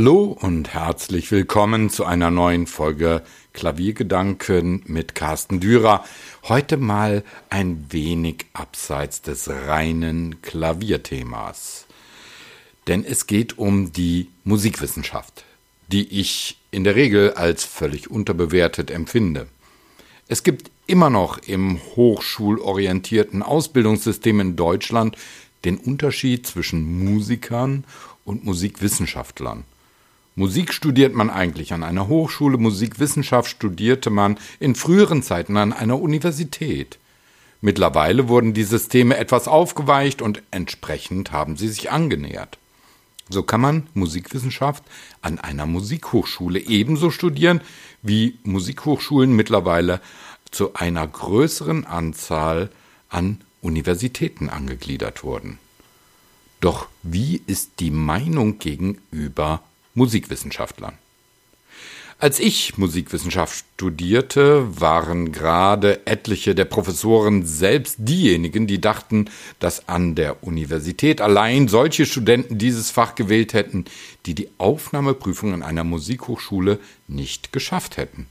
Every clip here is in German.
Hallo und herzlich willkommen zu einer neuen Folge Klaviergedanken mit Carsten Dürer. Heute mal ein wenig abseits des reinen Klavierthemas. Denn es geht um die Musikwissenschaft, die ich in der Regel als völlig unterbewertet empfinde. Es gibt immer noch im hochschulorientierten Ausbildungssystem in Deutschland den Unterschied zwischen Musikern und Musikwissenschaftlern. Musik studiert man eigentlich an einer Hochschule, Musikwissenschaft studierte man in früheren Zeiten an einer Universität. Mittlerweile wurden die Systeme etwas aufgeweicht und entsprechend haben sie sich angenähert. So kann man Musikwissenschaft an einer Musikhochschule ebenso studieren, wie Musikhochschulen mittlerweile zu einer größeren Anzahl an Universitäten angegliedert wurden. Doch wie ist die Meinung gegenüber Musikwissenschaftlern. Als ich Musikwissenschaft studierte, waren gerade etliche der Professoren selbst diejenigen, die dachten, dass an der Universität allein solche Studenten dieses Fach gewählt hätten, die die Aufnahmeprüfung an einer Musikhochschule nicht geschafft hätten.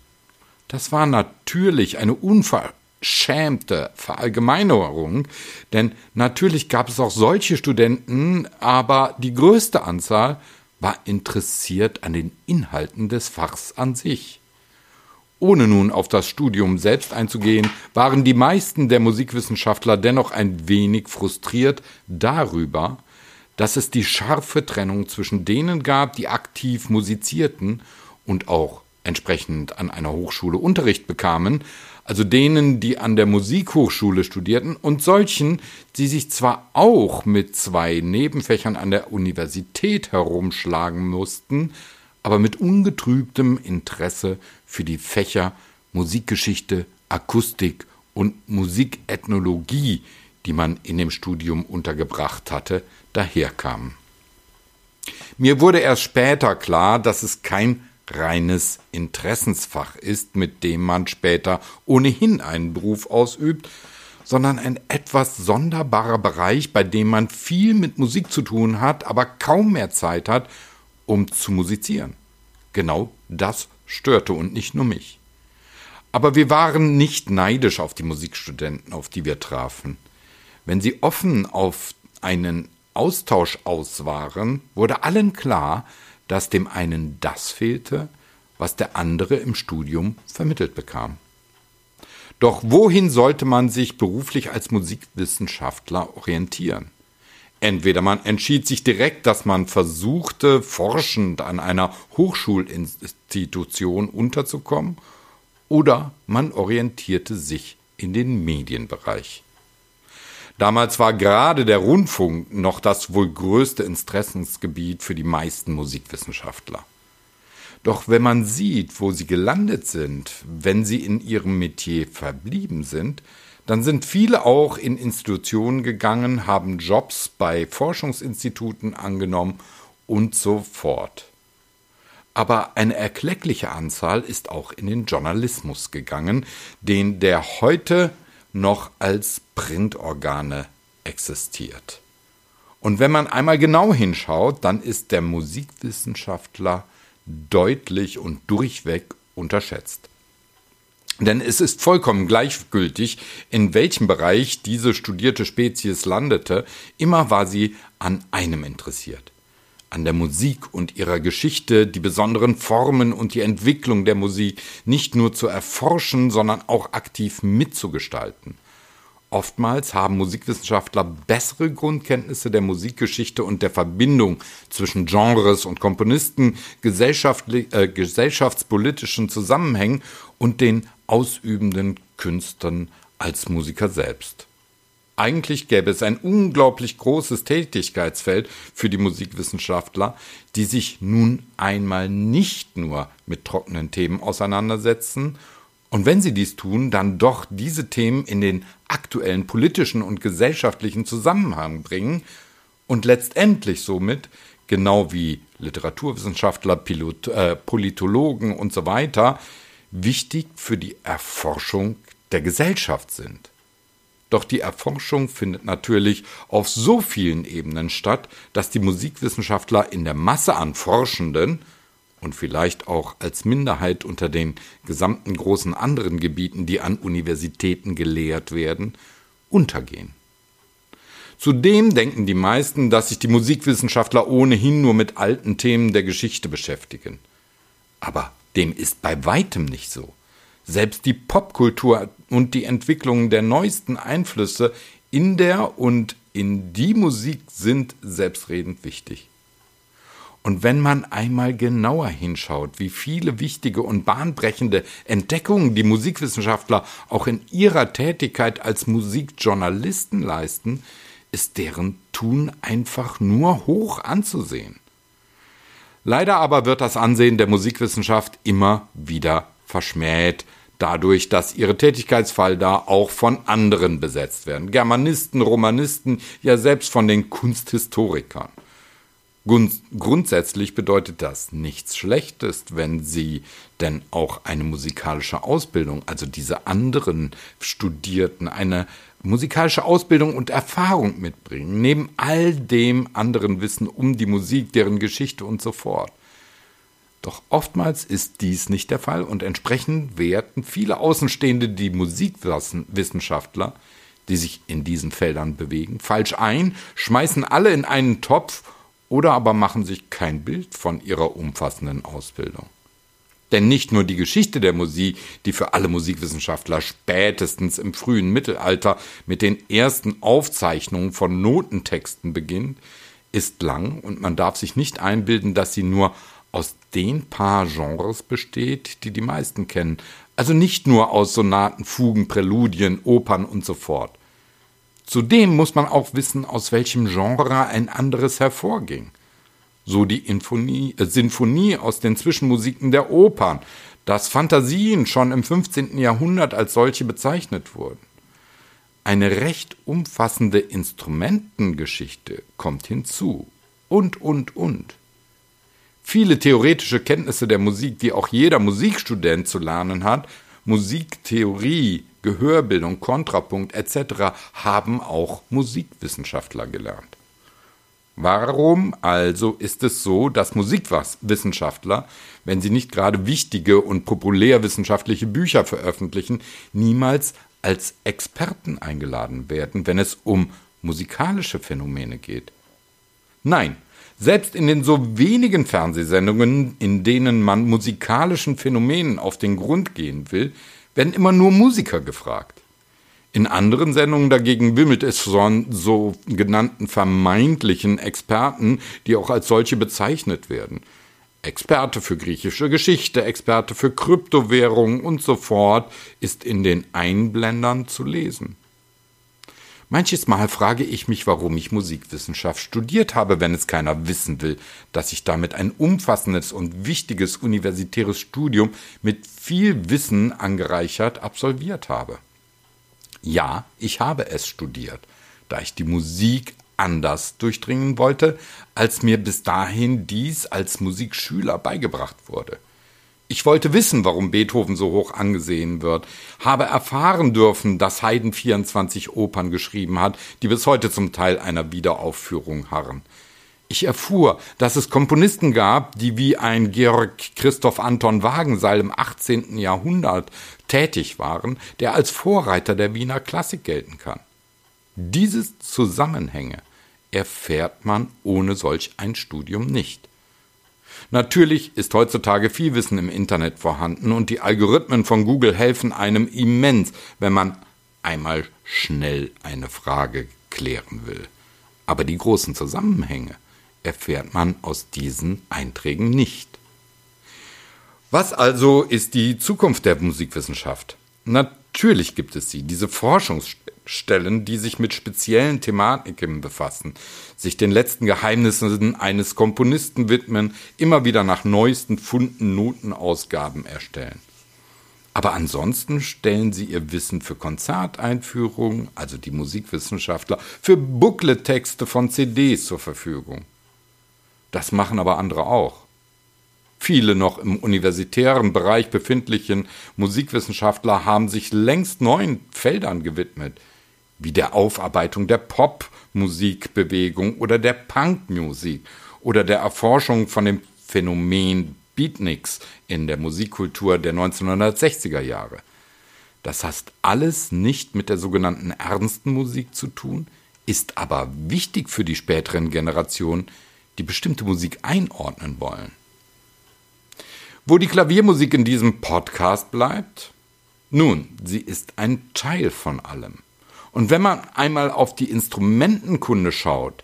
Das war natürlich eine unverschämte Verallgemeinerung, denn natürlich gab es auch solche Studenten, aber die größte Anzahl war interessiert an den Inhalten des Fachs an sich. Ohne nun auf das Studium selbst einzugehen, waren die meisten der Musikwissenschaftler dennoch ein wenig frustriert darüber, dass es die scharfe Trennung zwischen denen gab, die aktiv musizierten und auch entsprechend an einer Hochschule Unterricht bekamen, also denen, die an der Musikhochschule studierten, und solchen, die sich zwar auch mit zwei Nebenfächern an der Universität herumschlagen mussten, aber mit ungetrübtem Interesse für die Fächer Musikgeschichte, Akustik und Musikethnologie, die man in dem Studium untergebracht hatte, daherkamen. Mir wurde erst später klar, dass es kein reines Interessensfach ist, mit dem man später ohnehin einen Beruf ausübt, sondern ein etwas sonderbarer Bereich, bei dem man viel mit Musik zu tun hat, aber kaum mehr Zeit hat, um zu musizieren. Genau das störte und nicht nur mich. Aber wir waren nicht neidisch auf die Musikstudenten, auf die wir trafen. Wenn sie offen auf einen Austausch aus waren, wurde allen klar, dass dem einen das fehlte, was der andere im Studium vermittelt bekam. Doch wohin sollte man sich beruflich als Musikwissenschaftler orientieren? Entweder man entschied sich direkt, dass man versuchte, forschend an einer Hochschulinstitution unterzukommen, oder man orientierte sich in den Medienbereich. Damals war gerade der Rundfunk noch das wohl größte Interessensgebiet für die meisten Musikwissenschaftler. Doch wenn man sieht, wo sie gelandet sind, wenn sie in ihrem Metier verblieben sind, dann sind viele auch in Institutionen gegangen, haben Jobs bei Forschungsinstituten angenommen und so fort. Aber eine erkleckliche Anzahl ist auch in den Journalismus gegangen, den der heute noch als Printorgane existiert. Und wenn man einmal genau hinschaut, dann ist der Musikwissenschaftler deutlich und durchweg unterschätzt. Denn es ist vollkommen gleichgültig, in welchem Bereich diese studierte Spezies landete, immer war sie an einem interessiert an der Musik und ihrer Geschichte, die besonderen Formen und die Entwicklung der Musik nicht nur zu erforschen, sondern auch aktiv mitzugestalten. Oftmals haben Musikwissenschaftler bessere Grundkenntnisse der Musikgeschichte und der Verbindung zwischen Genres und Komponisten, äh, gesellschaftspolitischen Zusammenhängen und den ausübenden Künstlern als Musiker selbst. Eigentlich gäbe es ein unglaublich großes Tätigkeitsfeld für die Musikwissenschaftler, die sich nun einmal nicht nur mit trockenen Themen auseinandersetzen und wenn sie dies tun, dann doch diese Themen in den aktuellen politischen und gesellschaftlichen Zusammenhang bringen und letztendlich somit, genau wie Literaturwissenschaftler, Pilot, äh, Politologen und so weiter, wichtig für die Erforschung der Gesellschaft sind. Doch die Erforschung findet natürlich auf so vielen Ebenen statt, dass die Musikwissenschaftler in der Masse an Forschenden und vielleicht auch als Minderheit unter den gesamten großen anderen Gebieten, die an Universitäten gelehrt werden, untergehen. Zudem denken die meisten, dass sich die Musikwissenschaftler ohnehin nur mit alten Themen der Geschichte beschäftigen. Aber dem ist bei weitem nicht so. Selbst die Popkultur und die Entwicklung der neuesten Einflüsse in der und in die Musik sind selbstredend wichtig. Und wenn man einmal genauer hinschaut, wie viele wichtige und bahnbrechende Entdeckungen die Musikwissenschaftler auch in ihrer Tätigkeit als Musikjournalisten leisten, ist deren Tun einfach nur hoch anzusehen. Leider aber wird das Ansehen der Musikwissenschaft immer wieder verschmäht, dadurch, dass ihre Tätigkeitsfelder auch von anderen besetzt werden. Germanisten, Romanisten, ja selbst von den Kunsthistorikern. Grundsätzlich bedeutet das nichts Schlechtes, wenn Sie denn auch eine musikalische Ausbildung, also diese anderen Studierten, eine musikalische Ausbildung und Erfahrung mitbringen, neben all dem anderen Wissen um die Musik, deren Geschichte und so fort. Doch oftmals ist dies nicht der Fall und entsprechend werten viele Außenstehende die Musikwissenschaftler, die sich in diesen Feldern bewegen, falsch ein, schmeißen alle in einen Topf oder aber machen sich kein Bild von ihrer umfassenden Ausbildung. Denn nicht nur die Geschichte der Musik, die für alle Musikwissenschaftler spätestens im frühen Mittelalter mit den ersten Aufzeichnungen von Notentexten beginnt, ist lang und man darf sich nicht einbilden, dass sie nur aus den paar Genres besteht, die die meisten kennen. Also nicht nur aus Sonaten, Fugen, Präludien, Opern und so fort. Zudem muss man auch wissen, aus welchem Genre ein anderes hervorging. So die Infonie, äh, Sinfonie aus den Zwischenmusiken der Opern, dass Fantasien schon im 15. Jahrhundert als solche bezeichnet wurden. Eine recht umfassende Instrumentengeschichte kommt hinzu. Und, und, und. Viele theoretische Kenntnisse der Musik, die auch jeder Musikstudent zu lernen hat, Musiktheorie, Gehörbildung, Kontrapunkt etc. haben auch Musikwissenschaftler gelernt. Warum also ist es so, dass Musikwissenschaftler, wenn sie nicht gerade wichtige und populärwissenschaftliche Bücher veröffentlichen, niemals als Experten eingeladen werden, wenn es um musikalische Phänomene geht? Nein, selbst in den so wenigen Fernsehsendungen, in denen man musikalischen Phänomenen auf den Grund gehen will, werden immer nur Musiker gefragt. In anderen Sendungen dagegen wimmelt es von so genannten vermeintlichen Experten, die auch als solche bezeichnet werden. Experte für griechische Geschichte, Experte für Kryptowährungen und so fort ist in den Einblendern zu lesen. Manches Mal frage ich mich, warum ich Musikwissenschaft studiert habe, wenn es keiner wissen will, dass ich damit ein umfassendes und wichtiges universitäres Studium mit viel Wissen angereichert absolviert habe. Ja, ich habe es studiert, da ich die Musik anders durchdringen wollte, als mir bis dahin dies als Musikschüler beigebracht wurde. Ich wollte wissen, warum Beethoven so hoch angesehen wird, habe erfahren dürfen, dass Haydn 24 Opern geschrieben hat, die bis heute zum Teil einer Wiederaufführung harren. Ich erfuhr, dass es Komponisten gab, die wie ein Georg Christoph Anton Wagenseil im 18. Jahrhundert tätig waren, der als Vorreiter der Wiener Klassik gelten kann. Diese Zusammenhänge erfährt man ohne solch ein Studium nicht. Natürlich ist heutzutage viel Wissen im Internet vorhanden und die Algorithmen von Google helfen einem immens, wenn man einmal schnell eine Frage klären will. Aber die großen Zusammenhänge erfährt man aus diesen Einträgen nicht. Was also ist die Zukunft der Musikwissenschaft? Natürlich gibt es sie, diese Forschungsstellen, die sich mit speziellen Thematiken befassen, sich den letzten Geheimnissen eines Komponisten widmen, immer wieder nach neuesten Funden Notenausgaben erstellen. Aber ansonsten stellen sie ihr Wissen für Konzerteinführungen, also die Musikwissenschaftler, für Booklet-Texte von CDs zur Verfügung. Das machen aber andere auch. Viele noch im universitären Bereich befindlichen Musikwissenschaftler haben sich längst neuen Feldern gewidmet. Wie der Aufarbeitung der Popmusikbewegung oder der Punkmusik oder der Erforschung von dem Phänomen Beatniks in der Musikkultur der 1960er Jahre. Das hat alles nicht mit der sogenannten ernsten Musik zu tun, ist aber wichtig für die späteren Generationen, die bestimmte Musik einordnen wollen. Wo die Klaviermusik in diesem Podcast bleibt? Nun, sie ist ein Teil von allem. Und wenn man einmal auf die Instrumentenkunde schaut,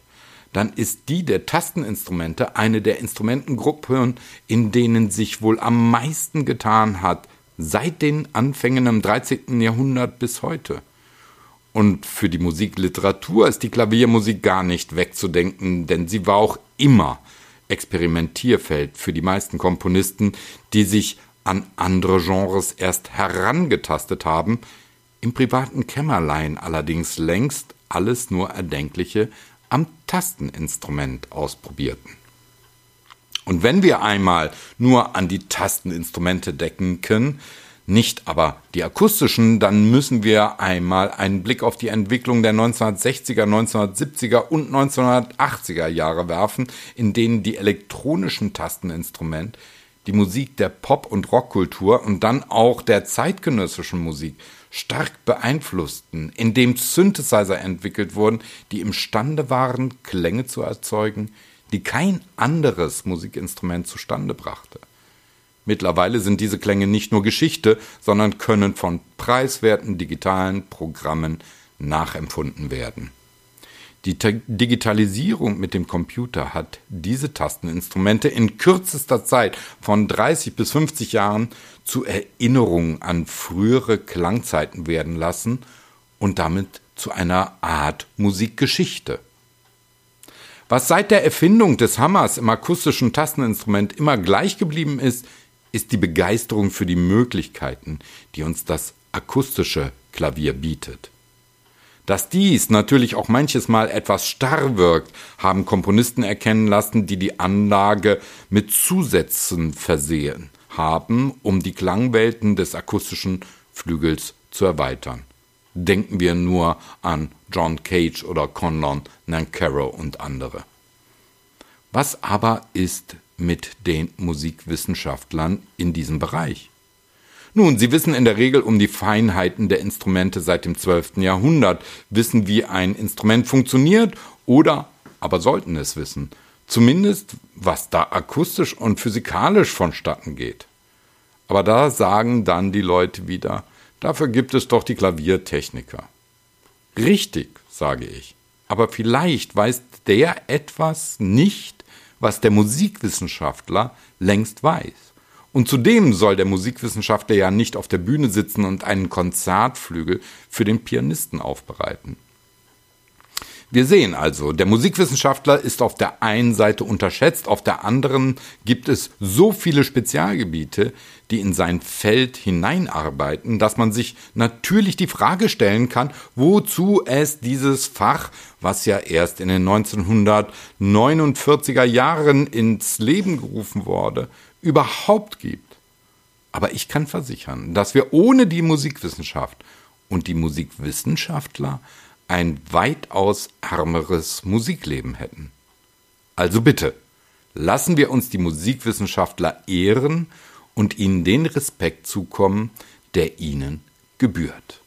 dann ist die der Tasteninstrumente eine der Instrumentengruppen, in denen sich wohl am meisten getan hat, seit den Anfängen im 13. Jahrhundert bis heute. Und für die Musikliteratur ist die Klaviermusik gar nicht wegzudenken, denn sie war auch immer Experimentierfeld für die meisten Komponisten, die sich an andere Genres erst herangetastet haben, im privaten Kämmerlein allerdings längst alles nur Erdenkliche am Tasteninstrument ausprobierten. Und wenn wir einmal nur an die Tasteninstrumente denken, nicht aber die akustischen, dann müssen wir einmal einen Blick auf die Entwicklung der 1960er, 1970er und 1980er Jahre werfen, in denen die elektronischen Tasteninstrumente die Musik der Pop- und Rockkultur und dann auch der zeitgenössischen Musik stark beeinflussten, indem Synthesizer entwickelt wurden, die imstande waren, Klänge zu erzeugen, die kein anderes Musikinstrument zustande brachte. Mittlerweile sind diese Klänge nicht nur Geschichte, sondern können von preiswerten digitalen Programmen nachempfunden werden. Die Digitalisierung mit dem Computer hat diese Tasteninstrumente in kürzester Zeit von 30 bis 50 Jahren zu Erinnerungen an frühere Klangzeiten werden lassen und damit zu einer Art Musikgeschichte. Was seit der Erfindung des Hammers im akustischen Tasteninstrument immer gleich geblieben ist, ist die Begeisterung für die Möglichkeiten, die uns das akustische Klavier bietet. Dass dies natürlich auch manches Mal etwas starr wirkt, haben Komponisten erkennen lassen, die die Anlage mit Zusätzen versehen haben, um die Klangwelten des akustischen Flügels zu erweitern. Denken wir nur an John Cage oder Conlon Nancaro und andere. Was aber ist mit den Musikwissenschaftlern in diesem Bereich? Nun, sie wissen in der Regel um die Feinheiten der Instrumente seit dem 12. Jahrhundert, wissen, wie ein Instrument funktioniert oder aber sollten es wissen. Zumindest, was da akustisch und physikalisch vonstatten geht. Aber da sagen dann die Leute wieder, dafür gibt es doch die Klaviertechniker. Richtig, sage ich. Aber vielleicht weiß der etwas nicht, was der Musikwissenschaftler längst weiß. Und zudem soll der Musikwissenschaftler ja nicht auf der Bühne sitzen und einen Konzertflügel für den Pianisten aufbereiten. Wir sehen also, der Musikwissenschaftler ist auf der einen Seite unterschätzt, auf der anderen gibt es so viele Spezialgebiete, die in sein Feld hineinarbeiten, dass man sich natürlich die Frage stellen kann, wozu es dieses Fach, was ja erst in den 1949er Jahren ins Leben gerufen wurde, überhaupt gibt. Aber ich kann versichern, dass wir ohne die Musikwissenschaft und die Musikwissenschaftler ein weitaus ärmeres Musikleben hätten. Also bitte, lassen wir uns die Musikwissenschaftler ehren und ihnen den Respekt zukommen, der ihnen gebührt.